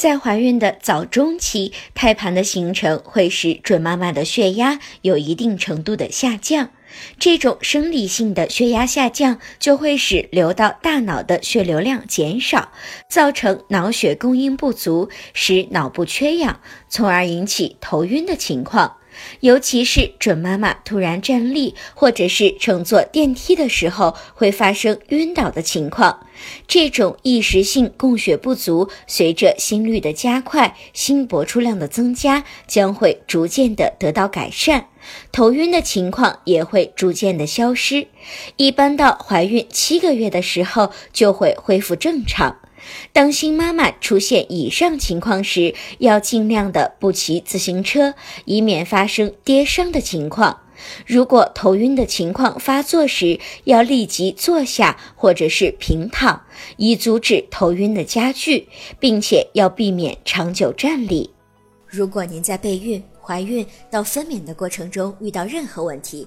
在怀孕的早中期，胎盘的形成会使准妈妈的血压有一定程度的下降。这种生理性的血压下降，就会使流到大脑的血流量减少，造成脑血供应不足，使脑部缺氧，从而引起头晕的情况。尤其是准妈妈突然站立，或者是乘坐电梯的时候，会发生晕倒的情况。这种一时性供血不足，随着心率的加快、心搏出量的增加，将会逐渐的得到改善，头晕的情况也会逐渐的消失。一般到怀孕七个月的时候，就会恢复正常。当新妈妈出现以上情况时，要尽量的不骑自行车，以免发生跌伤的情况。如果头晕的情况发作时，要立即坐下或者是平躺，以阻止头晕的加剧，并且要避免长久站立。如果您在备孕、怀孕到分娩的过程中遇到任何问题，